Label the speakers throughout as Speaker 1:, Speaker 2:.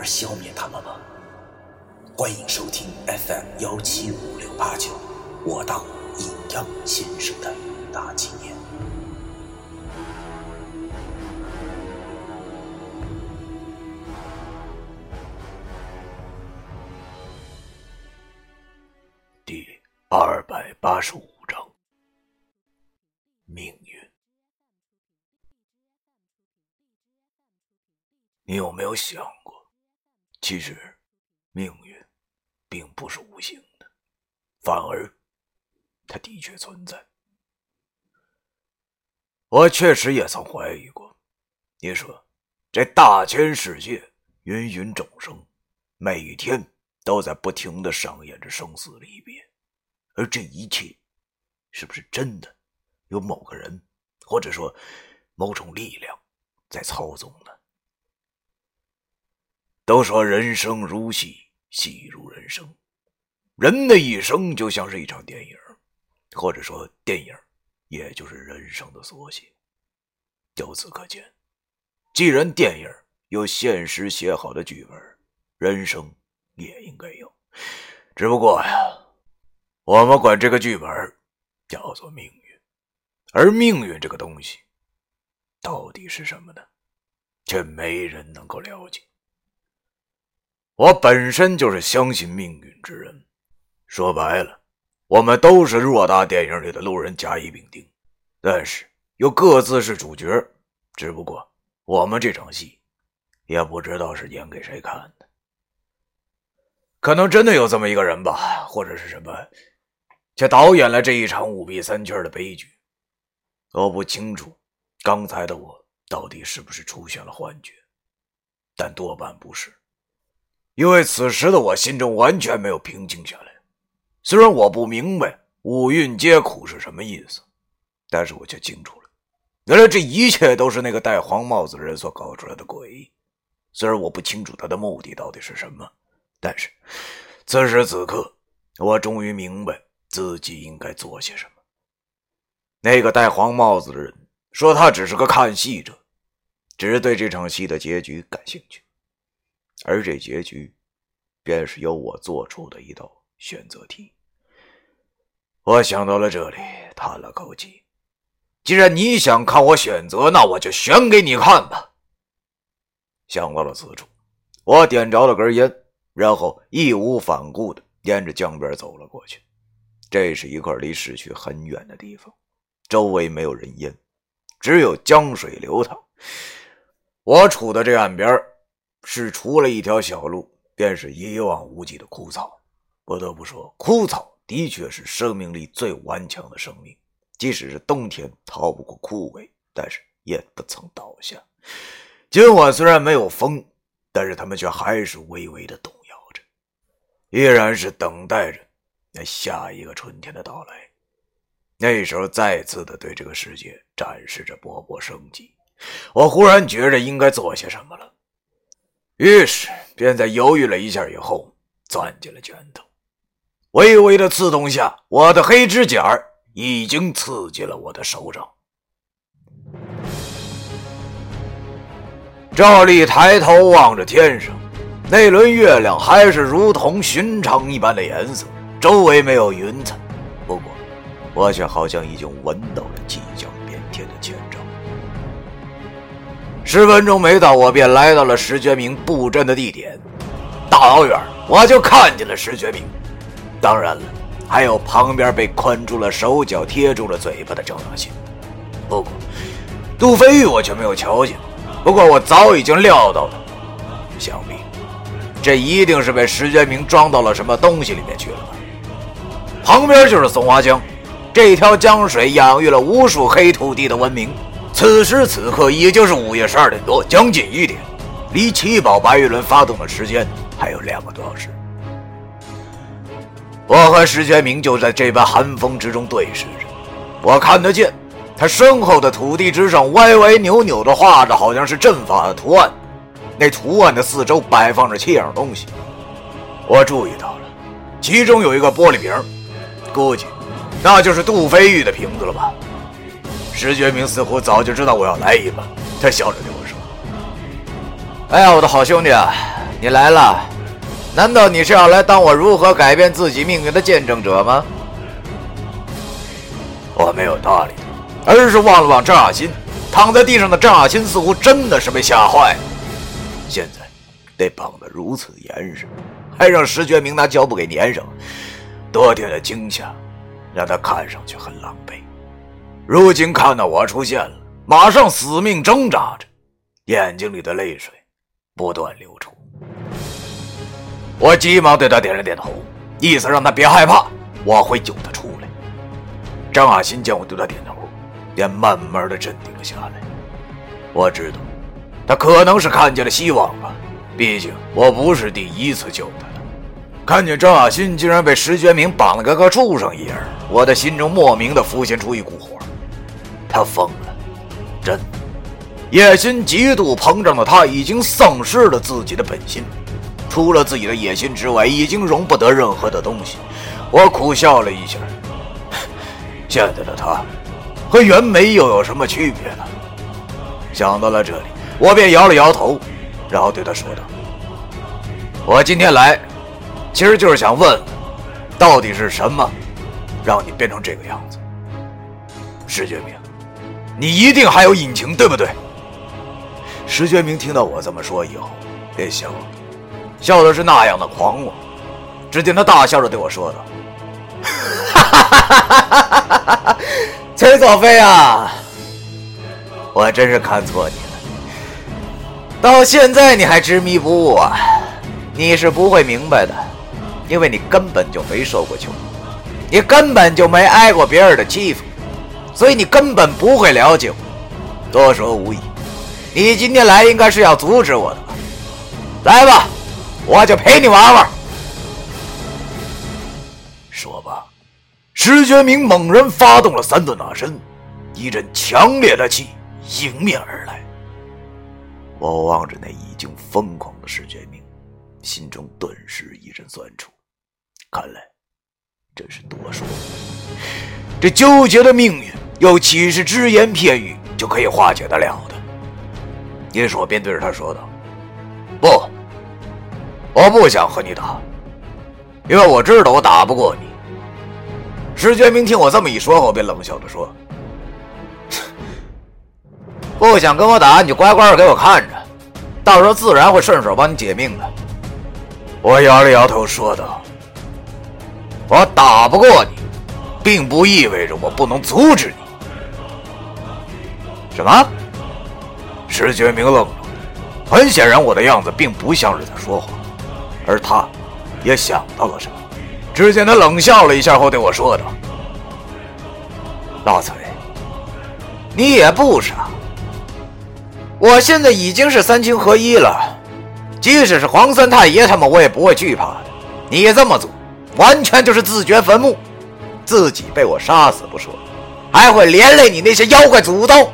Speaker 1: 而消灭他们吗？欢迎收听 FM 幺七五六八九，我当阴阳先生的大纪念。第二百八十五章：命运。你有没有想过，其实命运并不是无形的，反而它的确存在。我确实也曾怀疑过。你说，这大千世界，芸芸众生，每一天。都在不停的上演着生死离别，而这一切，是不是真的有某个人，或者说某种力量在操纵呢？都说人生如戏，戏如人生，人的一生就像是一场电影，或者说电影，也就是人生的缩写。由此可见，既然电影有现实写好的剧本，人生。也应该有，只不过呀，我们管这个剧本叫做命运，而命运这个东西到底是什么呢？却没人能够了解。我本身就是相信命运之人，说白了，我们都是偌大电影里的路人甲乙丙丁，但是又各自是主角，只不过我们这场戏也不知道是演给谁看的。可能真的有这么一个人吧，或者是什么，却导演了这一场五弊三缺的悲剧。我不清楚刚才的我到底是不是出现了幻觉，但多半不是，因为此时的我心中完全没有平静下来。虽然我不明白“五蕴皆苦”是什么意思，但是我却清楚了，原来这一切都是那个戴黄帽子的人所搞出来的鬼。虽然我不清楚他的目的到底是什么。但是，此时此刻，我终于明白自己应该做些什么。那个戴黄帽子的人说：“他只是个看戏者，只是对这场戏的结局感兴趣。而这结局，便是由我做出的一道选择题。”我想到了这里，叹了口气：“既然你想看我选择，那我就选给你看吧。”想到了此处，我点着了根烟。然后义无反顾的沿着江边走了过去。这是一块离市区很远的地方，周围没有人烟，只有江水流淌。我处的这岸边是除了一条小路，便是一望无际的枯草。不得不说，枯草的确是生命力最顽强的生命，即使是冬天逃不过枯萎，但是也不曾倒下。今晚虽然没有风，但是他们却还是微微的动摇着。依然是等待着那下一个春天的到来，那时候再次的对这个世界展示着勃勃生机。我忽然觉着应该做些什么了，于是便在犹豫了一下以后，攥紧了拳头。微微的刺痛下，我的黑指甲已经刺进了我的手掌。赵丽抬头望着天上。那轮月亮还是如同寻常一般的颜色，周围没有云彩。不过，我却好像已经闻到了即将十分钟没到，我便来到了石觉明布阵的地点。大老远我就看见了石觉明，当然了，还有旁边被困住了手脚、贴住了嘴巴的郑大信。不过，杜飞玉我却没有瞧见。不过，我早已经料到了，想必。这一定是被石觉明装到了什么东西里面去了吧？旁边就是松花江，这条江水养育了无数黑土地的文明。此时此刻已经是午夜十二点多，将近一点。离七宝白玉轮发动的时间还有两个多小时。我和石觉明就在这般寒风之中对视着，我看得见他身后的土地之上歪歪扭扭的画着，好像是阵法的图案。那图案的四周摆放着七样东西，我注意到了，其中有一个玻璃瓶，估计那就是杜飞玉的瓶子了吧。石觉明似乎早就知道我要来一把，他笑着对我说：“哎呀，我的好兄弟啊，你来了，难道你是要来当我如何改变自己命运的见证者吗？”我没有搭理他，而是望了望张亚新，躺在地上的张亚新似乎真的是被吓坏了。现在被绑得如此严实，还让石觉明拿胶布给粘上，多天的惊吓让他看上去很狼狈。如今看到我出现了，马上死命挣扎着，眼睛里的泪水不断流出。我急忙对他点了点头，意思让他别害怕，我会救他出来。张亚新见我对他点头，便慢慢的镇定了下来。我知道。他可能是看见了希望吧，毕竟我不是第一次救他了。看见张亚新竟然被石觉明绑了个个畜生一样，我的心中莫名的浮现出一股火。他疯了，真，野心极度膨胀的他已经丧失了自己的本心，除了自己的野心之外，已经容不得任何的东西。我苦笑了一下，现在的他和袁梅又有什么区别呢？想到了这里。我便摇了摇头，然后对他说道：“我今天来，其实就是想问，到底是什么，让你变成这个样子？石觉明，你一定还有隐情，对不对？”石觉明听到我这么说以后，便笑了，笑的是那样的狂妄。只见他大笑着对我说道：“哈哈哈哈哈哈！崔佐飞啊，我真是看错你了。”到现在你还执迷不悟啊？你是不会明白的，因为你根本就没受过穷，你根本就没挨过别人的欺负，所以你根本不会了解我。多说无益，你今天来应该是要阻止我的吧？来吧，我就陪你玩玩。说罢，石觉明猛然发动了三段大身，一阵强烈的气迎面而来。我望着那已经疯狂的石觉明，心中顿时一阵酸楚。看来真是多说。这纠结的命运，又岂是只言片语就可以化解得了的？于是，我便对着他说道：“不，我不想和你打，因为我知道我打不过你。”石觉明听我这么一说后，便冷笑着说。不想跟我打，你就乖乖的给我看着，到时候自然会顺手帮你解命的。我摇了摇头说道：“我打不过你，并不意味着我不能阻止你。”什么？石觉明愣了，很显然我的样子并不像是在说谎，而他，也想到了什么。只见他冷笑了一下后对我说道：“老崔，你也不傻。”我现在已经是三清合一了，即使是黄三太爷他们，我也不会惧怕的。你这么做，完全就是自掘坟墓，自己被我杀死不说，还会连累你那些妖怪祖宗。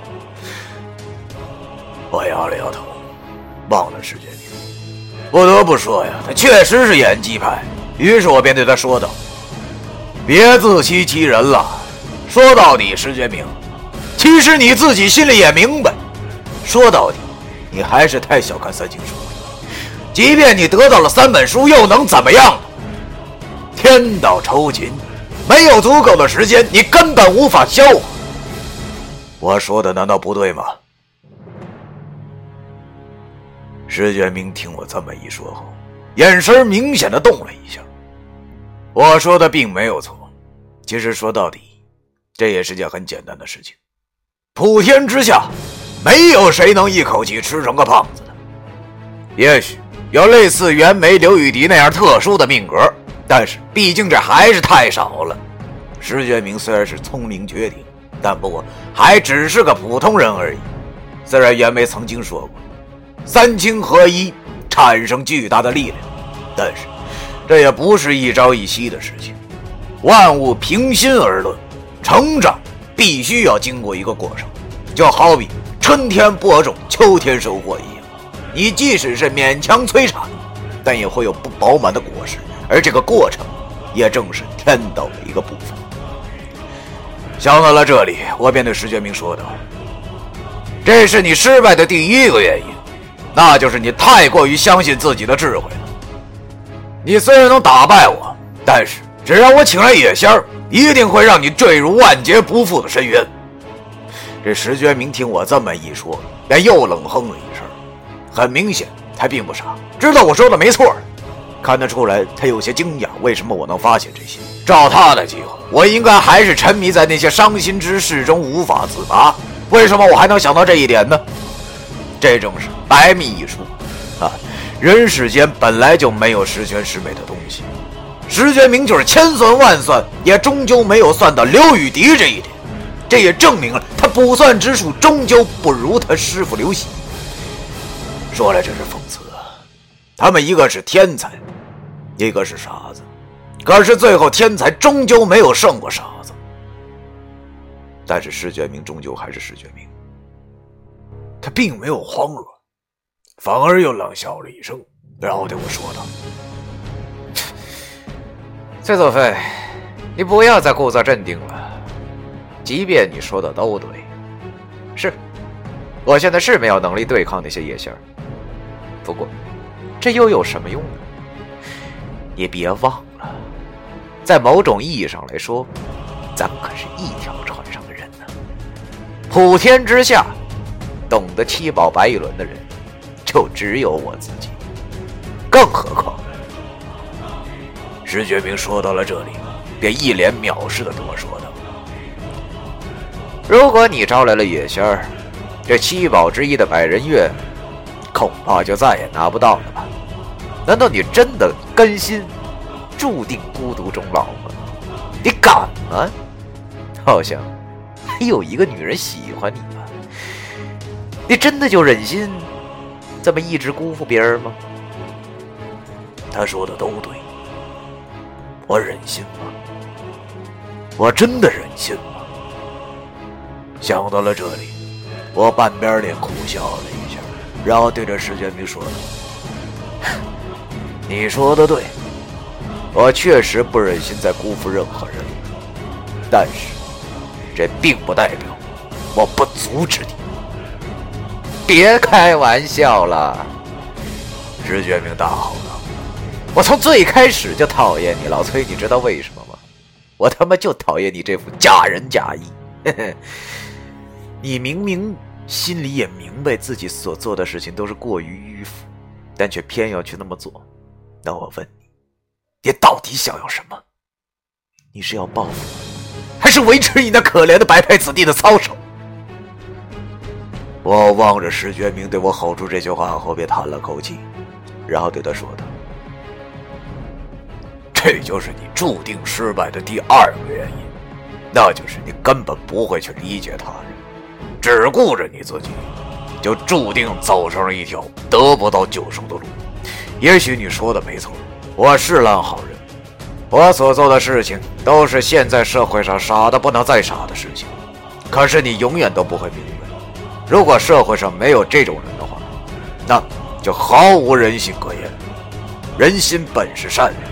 Speaker 1: 忘了石觉明，不得不说呀，他确实是演技派。于是我便对他说道：“别自欺欺人了。说到底，石觉明，其实你自己心里也明白。”说到底，你还是太小看三清书了。即便你得到了三本书，又能怎么样呢？天道酬勤，没有足够的时间，你根本无法消化。我说的难道不对吗？石觉明听我这么一说后，眼神明显的动了一下。我说的并没有错，其实说到底，这也是件很简单的事情。普天之下。没有谁能一口气吃成个胖子的。也许有类似袁枚、刘雨迪那样特殊的命格，但是毕竟这还是太少了。石觉明虽然是聪明绝顶，但不过还只是个普通人而已。虽然袁枚曾经说过，三清合一，产生巨大的力量。但是，这也不是一朝一夕的事情。万物平心而论，成长必须要经过一个过程，就好比春天播种，秋天收获一样。你即使是勉强催产，但也会有不饱满的果实，而这个过程，也正是天道的一个部分。想到了这里，我便对石觉明说道：“这是你失败的第一个原因，那就是你太过于相信自己的智慧了。你虽然能打败我，但是只要我请来野仙儿，一定会让你坠入万劫不复的深渊。”这石觉明听我这么一说，便又冷哼了一声。很明显，他并不傻，知道我说的没错。看得出来，他有些惊讶，为什么我能发现这些？照他的计划，我应该还是沉迷在那些伤心之事中无法自拔。为什么我还能想到这一点呢？这正是白密一说啊！人世间本来就没有十全十美的东西，石觉明就是千算万算，也终究没有算到刘雨迪这一点。这也证明了他卜算之术终究不如他师傅刘喜。说来真是讽刺啊！他们一个是天才。一个是傻子，可是最后天才终究没有胜过傻子。但是石觉明终究还是石觉明，他并没有慌乱，反而又冷笑了一声，然后对我说道：“
Speaker 2: 崔佐飞，你不要再故作镇定了。即便你说的都对，是，我现在是没有能力对抗那些野仙。不过，这又有什么用呢？”你别忘了，在某种意义上来说，咱可是一条船上的人呢。普天之下，懂得七宝白玉轮的人，就只有我自己。更何况，
Speaker 1: 石觉明说到了这里，便一脸藐视的对我说道：“
Speaker 2: 如果你招来了野仙儿，这七宝之一的百人月，恐怕就再也拿不到了吧？”难道你真的甘心注定孤独终老吗？你敢吗？好像还有一个女人喜欢你？你真的就忍心这么一直辜负别人吗？
Speaker 1: 他说的都对，我忍心吗？我真的忍心吗？想到了这里，我半边脸苦笑了一下，然后对着石建明说道。你说的对，我确实不忍心再辜负任何人，但是这并不代表我不阻止你。
Speaker 2: 别开玩笑了！
Speaker 1: 石觉明大吼道：“
Speaker 2: 我从最开始就讨厌你，老崔，你知道为什么吗？我他妈就讨厌你这副假仁假义。你明明心里也明白自己所做的事情都是过于迂腐，但却偏要去那么做。”那我问你，你到底想要什么？你是要报复，还是维持你那可怜的白派子弟的操守？
Speaker 1: 我望着石觉明对我吼出这句话后，便叹了口气，然后对他说道：“这就是你注定失败的第二个原因，那就是你根本不会去理解他人，只顾着你自己，就注定走上了一条得不到救赎的路。”也许你说的没错，我是烂好人，我所做的事情都是现在社会上傻的不能再傻的事情。可是你永远都不会明白，如果社会上没有这种人的话，那就毫无人性可言。人心本是善良，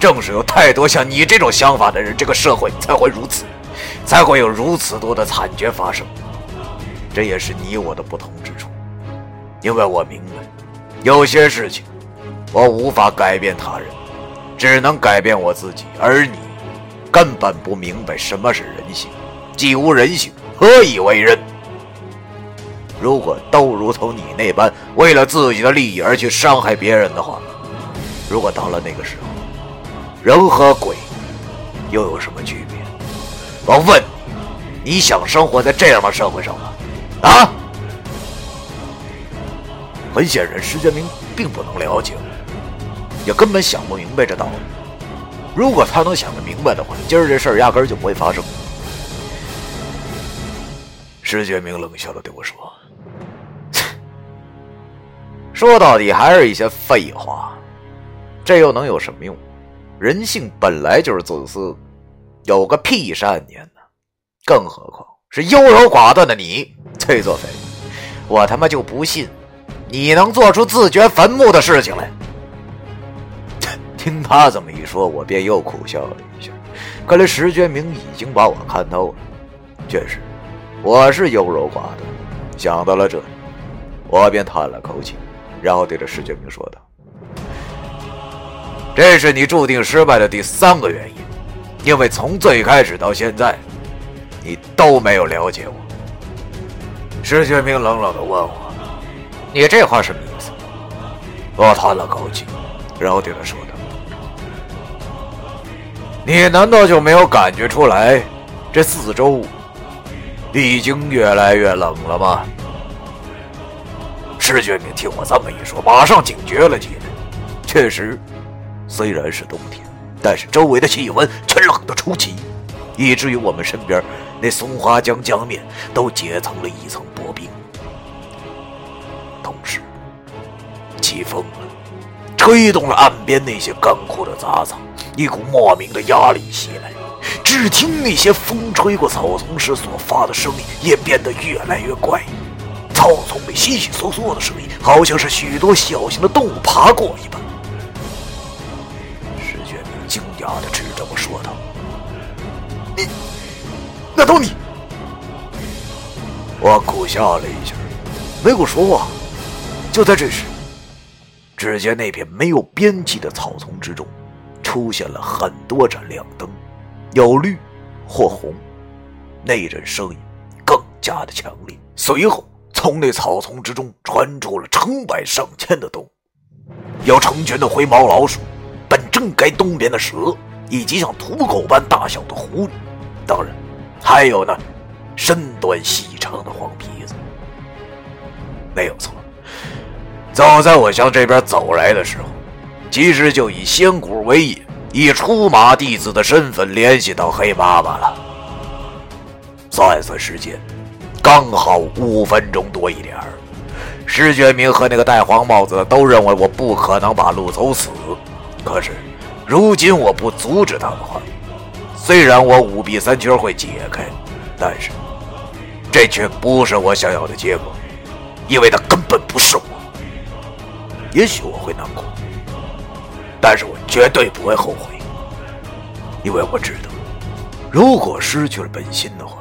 Speaker 1: 正是有太多像你这种想法的人，这个社会才会如此，才会有如此多的惨剧发生。这也是你我的不同之处，因为我明白。有些事情，我无法改变他人，只能改变我自己。而你，根本不明白什么是人性。既无人性，何以为人？如果都如同你那般，为了自己的利益而去伤害别人的话，如果到了那个时候，人和鬼又有什么区别？我问你，你想生活在这样的社会上吗？啊？很显然，石觉明并不能了解，也根本想不明白这道理。如果他能想得明白的话，今儿这事儿压根儿就不会发生。石觉明冷笑着对我说：“
Speaker 2: 说到底还是一些废话。这又能有什么用？人性本来就是自私，有个屁善念呢！更何况是优柔寡断的你，崔作飞，我他妈就不信你能做出自掘坟墓的事情来。
Speaker 1: 听他这么一说，我便又苦笑了一下。看来石觉明已经把我看透了。确实，我是优柔寡断。想到了这里，我便叹了口气，然后对着石觉明说道。这是你注定失败的第三个原因，因为从最开始到现在，你都没有了解我。石学明冷冷的问我：“
Speaker 2: 你这话什么意思？”
Speaker 1: 我叹了口气，然后对他说道：“你难道就没有感觉出来，这四周已经越来越冷了吗？”石学明听我这么一说，马上警觉了起来。确实。虽然是冬天，但是周围的气温却冷得出奇，以至于我们身边那松花江江面都结成了一层薄冰。同时，起风了，吹动了岸边那些干枯的杂草，一股莫名的压力袭来。只听那些风吹过草丛时所发的声音也变得越来越怪异，草丛里悉悉嗦嗦的声音，好像是许多小型的动物爬过一般。石学明惊讶的指着我说道：“你，那都你！”我苦笑了一下，没有说话。就在这时，只见那片没有边际的草丛之中，出现了很多盏亮灯，有绿或红。那阵声音更加的强烈。随后，从那草丛之中传出了成百上千的动物，有成群的灰毛老鼠。本正该东边的蛇，以及像土狗般大小的狐狸，当然，还有那身端细长的黄皮子。没有错，早在我向这边走来的时候，其实就以仙谷为引，以出马弟子的身份联系到黑妈妈了。算算时间，刚好五分钟多一点儿。石觉明和那个戴黄帽子的都认为我不可能把路走死。可是，如今我不阻止他的话，虽然我五臂三缺会解开，但是这却不是我想要的结果，因为他根本不是我。也许我会难过，但是我绝对不会后悔，因为我知道，如果失去了本心的话，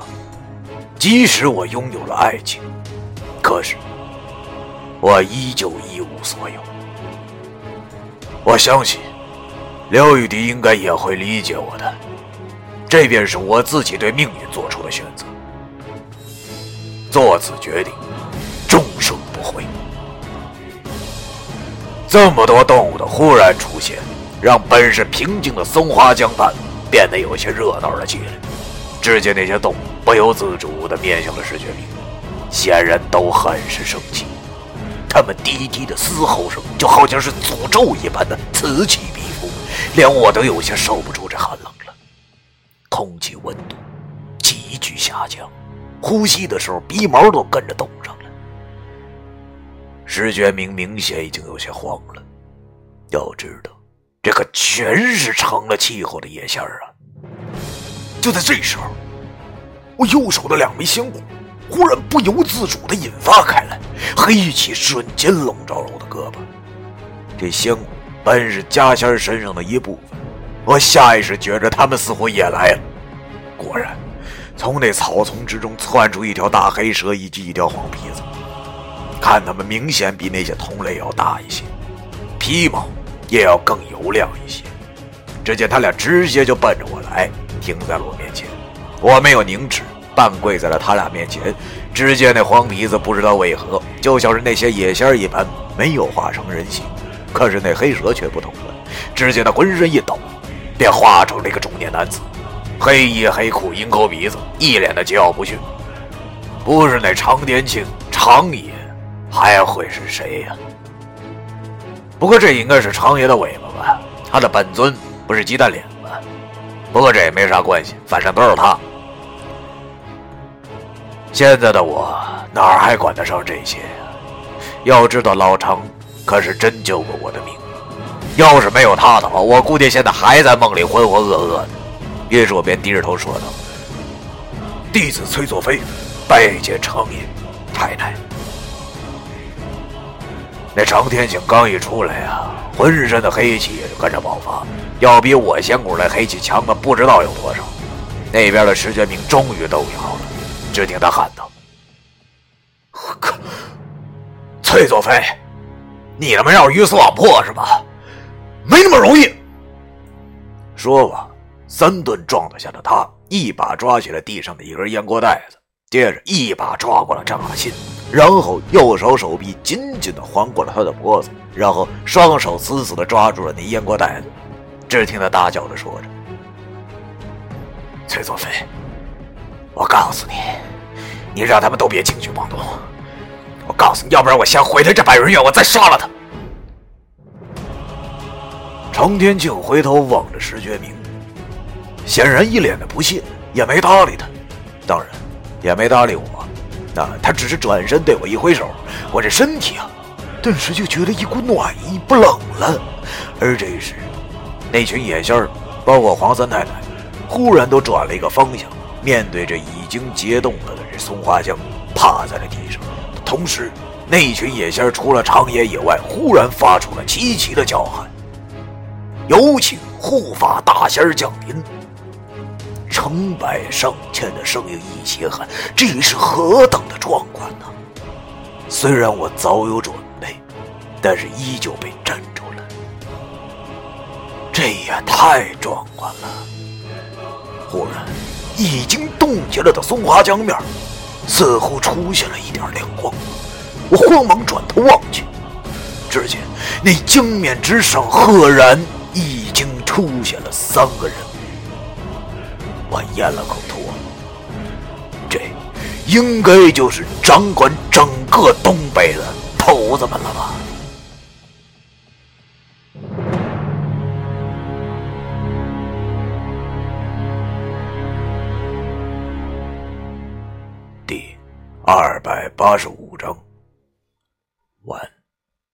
Speaker 1: 即使我拥有了爱情，可是我依旧一无所有。我相信。廖玉迪应该也会理解我的，这便是我自己对命运做出的选择。做此决定，终生不悔。这么多动物的忽然出现，让本是平静的松花江畔变得有些热闹了起来。只见那些动物不由自主地面向了石觉明，显然都很是生气。他们低低的嘶吼声，就好像是诅咒一般的此起彼伏。连我都有些受不住这寒冷了，空气温度急剧下降，呼吸的时候鼻毛都跟着冻上了。石觉明明显已经有些慌了，要知道，这可全是成了气候的野仙儿啊！就在这时候，我右手的两枚仙骨忽然不由自主地引发开来，黑气瞬间笼罩了我的胳膊，这仙骨。本是家仙身上的一部分，我下意识觉着他们似乎也来了。果然，从那草丛之中窜出一条大黑蛇以及一条黄皮子，看他们明显比那些同类要大一些，皮毛也要更油亮一些。只见他俩直接就奔着我来，停在了我面前。我没有凝视，半跪在了他俩面前。只见那黄皮子不知道为何，就像是那些野仙一般，没有化成人形。可是那黑蛇却不同了，只见他浑身一抖，便化成了一个中年男子，黑衣黑裤，鹰口鼻子，一脸的桀骜不驯。不是那常年庆常爷，还会是谁呀？不过这应该是常爷的尾巴吧？他的本尊不是鸡蛋脸吗？不过这也没啥关系，反正都是他。现在的我哪儿还管得上这些？要知道老常。可是真救过我的命。要是没有他的话，我估计现在还在梦里浑浑噩噩的。于是我便低着头说道：“弟子崔作飞，拜见长爷太太。”那常天醒刚一出来啊，浑身的黑气也就跟着爆发，要比我仙骨那黑气强的不知道有多少。那边的石觉明终于动摇了，只听他喊道：“我靠，崔作飞，你他妈要鱼死网破是吧？没那么容易！”说吧，三顿撞倒下的他，一把抓起了地上的一根烟锅袋子，接着一把抓过了张亚新。然后右手手臂紧紧地环过了他的脖子，然后双手死死地抓住了那烟锅袋子。只听他大叫着说着：“崔作飞，我告诉你，你让他们都别轻举妄动。我告诉你，要不然我先毁了这百人院，我再杀了他。”程天庆回头望着石觉明，显然一脸的不屑，也没搭理他，当然，也没搭理我。那他只是转身对我一挥手，我这身体啊，顿时就觉得一股暖意，不冷了。而这时，那群野仙儿，包括黄三太太，忽然都转了一个方向，面对着已经结冻了的这松花江，趴在了地上。同时，那群野仙除了长野以外，忽然发出了齐齐的叫喊：“有请护法大仙降临！”成百上千的声音一起喊：“这是何等的壮观呢！”虽然我早有准备，但是依旧被震住了。这也太壮观了！忽然，已经冻结了的松花江面似乎出现了一点亮光。我慌忙转头望去，只见那江面之上赫然已经出现了三个人。我咽了口唾沫，这应该就是掌管整个东北的头子们了吧？二百八十五章。